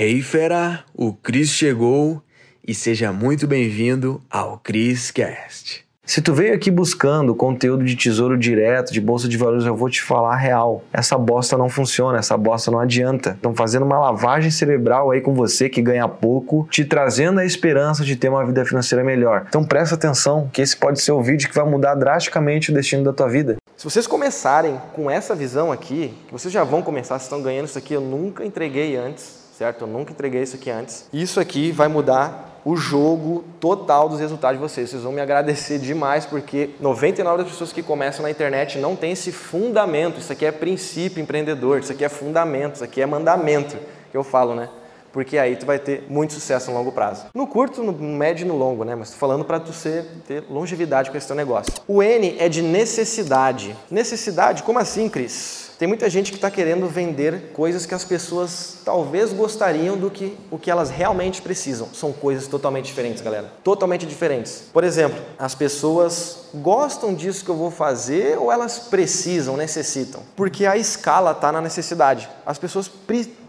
Hey fera, o Cris chegou e seja muito bem-vindo ao Cris Cast. Se tu veio aqui buscando conteúdo de tesouro direto, de bolsa de valores, eu vou te falar a real. Essa bosta não funciona, essa bosta não adianta. Estão fazendo uma lavagem cerebral aí com você que ganha pouco, te trazendo a esperança de ter uma vida financeira melhor. Então presta atenção, que esse pode ser o vídeo que vai mudar drasticamente o destino da tua vida. Se vocês começarem com essa visão aqui, que vocês já vão começar, vocês estão ganhando isso aqui, eu nunca entreguei antes, certo? Eu nunca entreguei isso aqui antes. Isso aqui vai mudar o jogo total dos resultados de vocês. Vocês vão me agradecer demais porque 99 das pessoas que começam na internet não tem esse fundamento. Isso aqui é princípio empreendedor, isso aqui é fundamento, isso aqui é mandamento que eu falo, né? Porque aí tu vai ter muito sucesso no longo prazo. No curto, no médio e no longo, né? Mas tô falando para tu ser, ter longevidade com esse teu negócio. O N é de necessidade. Necessidade? Como assim, Cris? Tem muita gente que está querendo vender coisas que as pessoas talvez gostariam do que o que elas realmente precisam. São coisas totalmente diferentes, galera. Totalmente diferentes. Por exemplo, as pessoas gostam disso que eu vou fazer ou elas precisam, necessitam? Porque a escala está na necessidade. As pessoas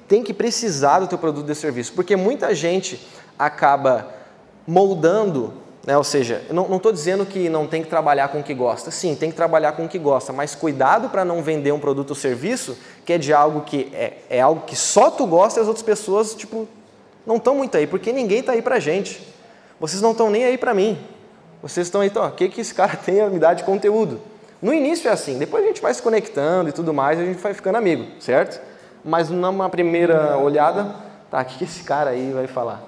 têm que precisar do teu produto ou serviço. Porque muita gente acaba moldando né? Ou seja, não estou dizendo que não tem que trabalhar com o que gosta. Sim, tem que trabalhar com o que gosta, mas cuidado para não vender um produto ou serviço que é de algo que é, é algo que só tu gosta e as outras pessoas tipo não estão muito aí, porque ninguém está aí para gente. Vocês não estão nem aí para mim. Vocês estão aí, então, o que, que esse cara tem a me dar de conteúdo? No início é assim, depois a gente vai se conectando e tudo mais, a gente vai ficando amigo, certo? Mas numa primeira olhada, tá, o que, que esse cara aí vai falar?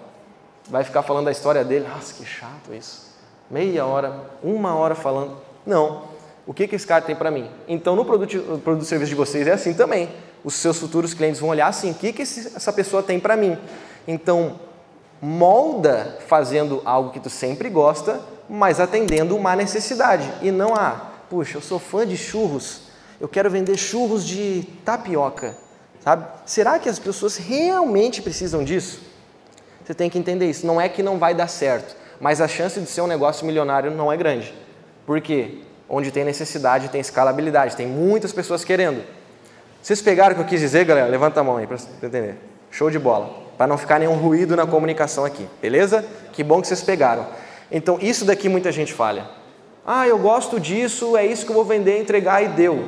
Vai ficar falando da história dele. Nossa, que chato isso. Meia hora, uma hora falando. Não. O que, que esse cara tem para mim? Então, no produto, no produto serviço de vocês é assim também. Os seus futuros clientes vão olhar assim: o que, que esse, essa pessoa tem para mim? Então, molda fazendo algo que tu sempre gosta, mas atendendo uma necessidade. E não a, ah, puxa, eu sou fã de churros, eu quero vender churros de tapioca. Sabe? Será que as pessoas realmente precisam disso? Você tem que entender isso. Não é que não vai dar certo, mas a chance de ser um negócio milionário não é grande. Por quê? Onde tem necessidade, tem escalabilidade, tem muitas pessoas querendo. Vocês pegaram o que eu quis dizer, galera? Levanta a mão aí para entender. Show de bola. Para não ficar nenhum ruído na comunicação aqui, beleza? Que bom que vocês pegaram. Então, isso daqui muita gente falha. Ah, eu gosto disso, é isso que eu vou vender, entregar e deu.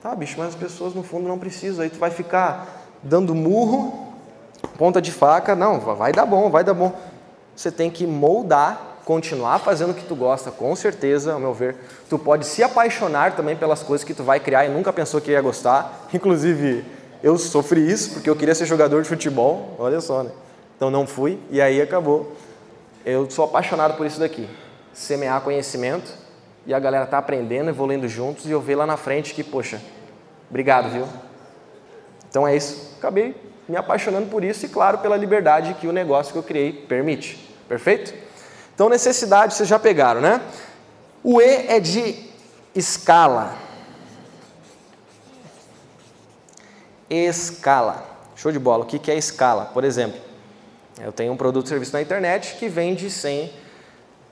Tá, bicho, mas as pessoas no fundo não precisam. Aí tu vai ficar dando murro ponta de faca, não, vai dar bom, vai dar bom. Você tem que moldar, continuar fazendo o que tu gosta, com certeza, ao meu ver. Tu pode se apaixonar também pelas coisas que tu vai criar e nunca pensou que ia gostar. Inclusive, eu sofri isso porque eu queria ser jogador de futebol, olha só, né? Então não fui e aí acabou. Eu sou apaixonado por isso daqui. Semear conhecimento e a galera tá aprendendo, evoluindo juntos e eu ver lá na frente que, poxa, obrigado, viu? Então é isso. Acabei me apaixonando por isso e, claro, pela liberdade que o negócio que eu criei permite. Perfeito? Então, necessidade vocês já pegaram, né? O E é de escala. Escala. Show de bola. O que é escala? Por exemplo, eu tenho um produto ou serviço na internet que vende sem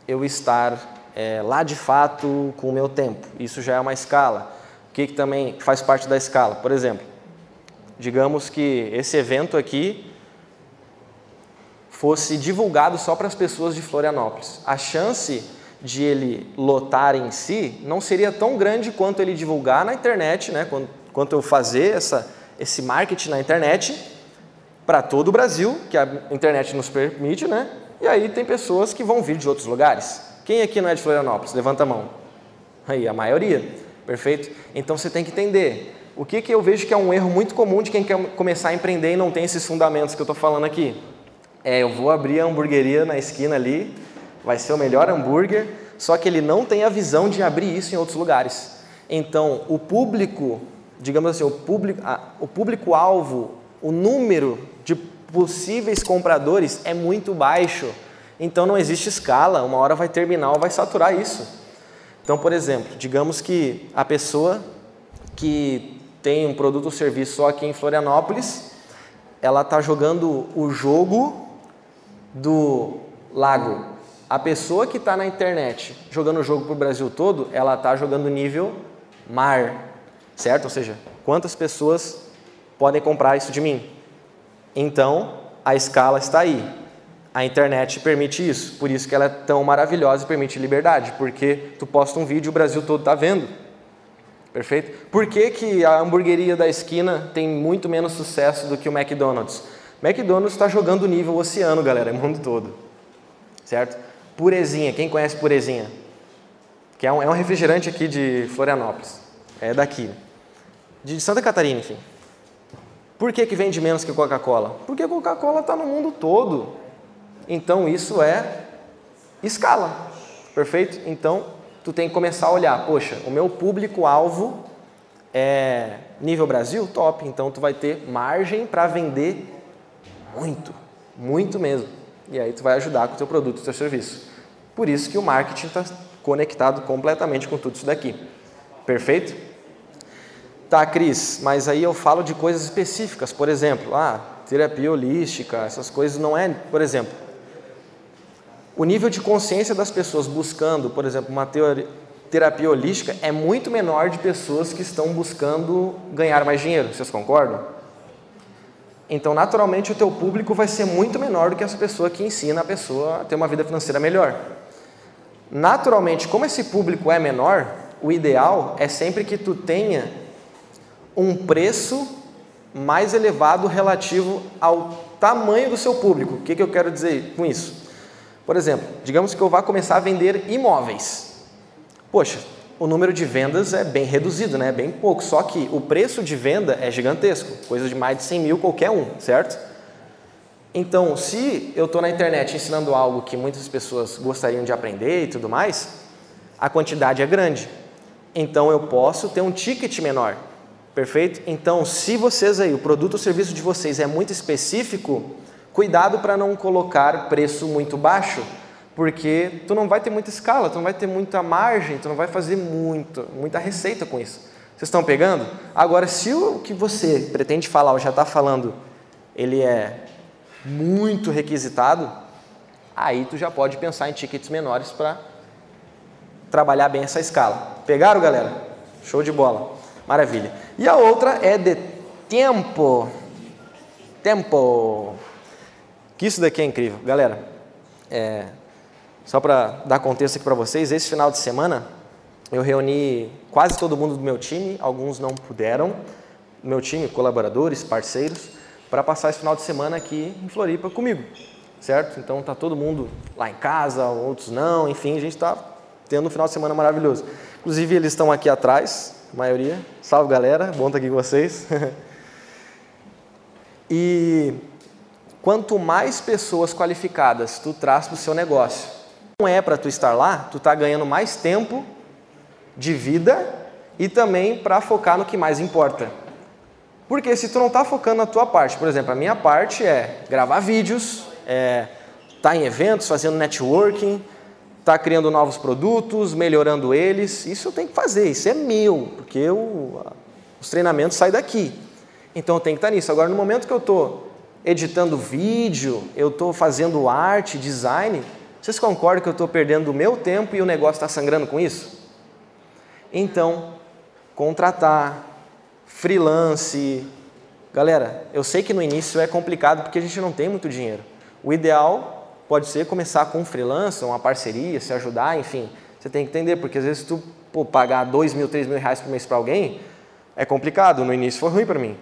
eu estar é, lá de fato com o meu tempo. Isso já é uma escala. O que, que também faz parte da escala? Por exemplo, digamos que esse evento aqui fosse divulgado só para as pessoas de Florianópolis. A chance de ele lotar em si não seria tão grande quanto ele divulgar na internet, né? quanto eu fazer essa, esse marketing na internet para todo o Brasil, que a internet nos permite, né? E aí tem pessoas que vão vir de outros lugares. Quem aqui não é de Florianópolis? Levanta a mão. Aí, a maioria. Perfeito? Então você tem que entender o que, que eu vejo que é um erro muito comum de quem quer começar a empreender e não tem esses fundamentos que eu estou falando aqui? É, eu vou abrir a hamburgueria na esquina ali, vai ser o melhor hambúrguer, só que ele não tem a visão de abrir isso em outros lugares. Então, o público, digamos assim, o público, o público-alvo, o número de possíveis compradores é muito baixo. Então não existe escala, uma hora vai terminar ou vai saturar isso. Então, por exemplo, digamos que a pessoa que tem um produto ou serviço só aqui em Florianópolis, ela está jogando o jogo do lago. A pessoa que está na internet jogando o jogo para o Brasil todo, ela está jogando nível mar, certo? Ou seja, quantas pessoas podem comprar isso de mim? Então, a escala está aí. A internet permite isso, por isso que ela é tão maravilhosa e permite liberdade, porque tu posta um vídeo o Brasil todo está vendo. Perfeito? Por que, que a hamburgueria da esquina tem muito menos sucesso do que o McDonald's? McDonald's está jogando nível oceano, galera, no mundo todo. Certo? Purezinha, quem conhece Purezinha? Que é um, é um refrigerante aqui de Florianópolis. É daqui. De Santa Catarina, enfim. Por que, que vende menos que Coca-Cola? Porque Coca-Cola está no mundo todo. Então isso é escala. Perfeito? Então tu tem que começar a olhar, poxa, o meu público-alvo é nível Brasil? Top. Então tu vai ter margem para vender muito, muito mesmo. E aí tu vai ajudar com o teu produto, o teu serviço. Por isso que o marketing está conectado completamente com tudo isso daqui. Perfeito? Tá, Cris, mas aí eu falo de coisas específicas, por exemplo, ah, terapia holística, essas coisas não é, por exemplo, o nível de consciência das pessoas buscando, por exemplo, uma terapia holística é muito menor de pessoas que estão buscando ganhar mais dinheiro. Vocês concordam? Então, naturalmente, o teu público vai ser muito menor do que essa pessoa que ensina a pessoa a ter uma vida financeira melhor. Naturalmente, como esse público é menor, o ideal é sempre que tu tenha um preço mais elevado relativo ao tamanho do seu público. O que, que eu quero dizer com isso? Por exemplo, digamos que eu vá começar a vender imóveis. Poxa, o número de vendas é bem reduzido, né? bem pouco, só que o preço de venda é gigantesco, coisa de mais de 100 mil qualquer um, certo? Então, se eu estou na internet ensinando algo que muitas pessoas gostariam de aprender e tudo mais, a quantidade é grande. Então, eu posso ter um ticket menor. Perfeito? Então, se vocês aí, o produto ou serviço de vocês é muito específico, cuidado para não colocar preço muito baixo, porque tu não vai ter muita escala, tu não vai ter muita margem, tu não vai fazer muito, muita receita com isso. Vocês estão pegando? Agora, se o que você pretende falar ou já está falando, ele é muito requisitado, aí tu já pode pensar em tickets menores para trabalhar bem essa escala. Pegaram, galera? Show de bola. Maravilha. E a outra é de tempo. Tempo. Que isso daqui é incrível. Galera, é, só para dar contexto aqui para vocês, esse final de semana eu reuni quase todo mundo do meu time, alguns não puderam, meu time, colaboradores, parceiros, para passar esse final de semana aqui em Floripa comigo, certo? Então tá todo mundo lá em casa, outros não, enfim, a gente está tendo um final de semana maravilhoso. Inclusive eles estão aqui atrás, maioria. Salve galera, bom estar aqui com vocês. e quanto mais pessoas qualificadas tu traz para o seu negócio, não é para tu estar lá, tu está ganhando mais tempo de vida e também para focar no que mais importa. Porque se tu não está focando na tua parte, por exemplo, a minha parte é gravar vídeos, é estar tá em eventos, fazendo networking, está criando novos produtos, melhorando eles. Isso eu tenho que fazer, isso é meu, porque eu, os treinamentos saem daqui. Então eu tenho que estar nisso. Agora, no momento que eu estou editando vídeo, eu estou fazendo arte, design, vocês concordam que eu estou perdendo o meu tempo e o negócio está sangrando com isso? Então, contratar, freelance. Galera, eu sei que no início é complicado porque a gente não tem muito dinheiro. O ideal Pode ser começar com um freelancer, uma parceria, se ajudar, enfim. Você tem que entender, porque às vezes tu pô, pagar dois mil, três mil reais por mês para alguém é complicado. No início foi ruim para mim.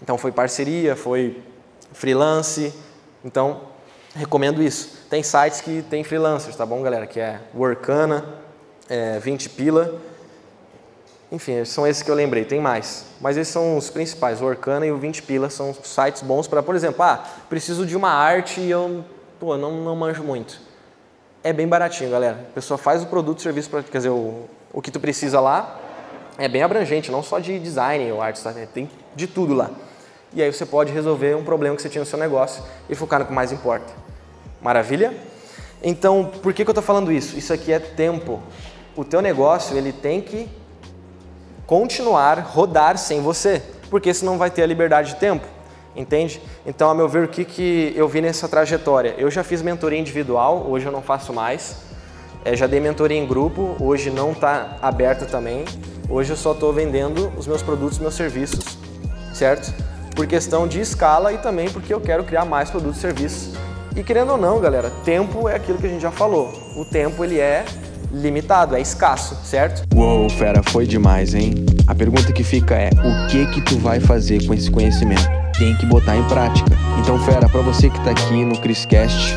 Então foi parceria, foi freelance. Então recomendo isso. Tem sites que tem freelancers, tá bom, galera? Que é Workana, é 20 pila. Enfim, são esses que eu lembrei, tem mais. Mas esses são os principais. O Workana e o 20 pila são sites bons para, por exemplo, ah, preciso de uma arte e eu pô, não, não manjo muito. É bem baratinho, galera. A pessoa faz o produto, o serviço, pra, quer dizer, o, o que tu precisa lá é bem abrangente, não só de design ou arte, tá? tem de tudo lá. E aí você pode resolver um problema que você tinha no seu negócio e focar no que mais importa. Maravilha? Então, por que, que eu estou falando isso? Isso aqui é tempo. O teu negócio ele tem que continuar rodar sem você, porque senão vai ter a liberdade de tempo. Entende? Então, a meu ver, o que, que eu vi nessa trajetória? Eu já fiz mentoria individual, hoje eu não faço mais. É, já dei mentoria em grupo, hoje não está aberta também. Hoje eu só estou vendendo os meus produtos, meus serviços, certo? Por questão de escala e também porque eu quero criar mais produtos e serviços. E querendo ou não, galera, tempo é aquilo que a gente já falou. O tempo ele é limitado, é escasso, certo? Uou, fera, foi demais, hein? A pergunta que fica é: o que que tu vai fazer com esse conhecimento? Tem que botar em prática. Então, fera, para você que tá aqui no Criscast,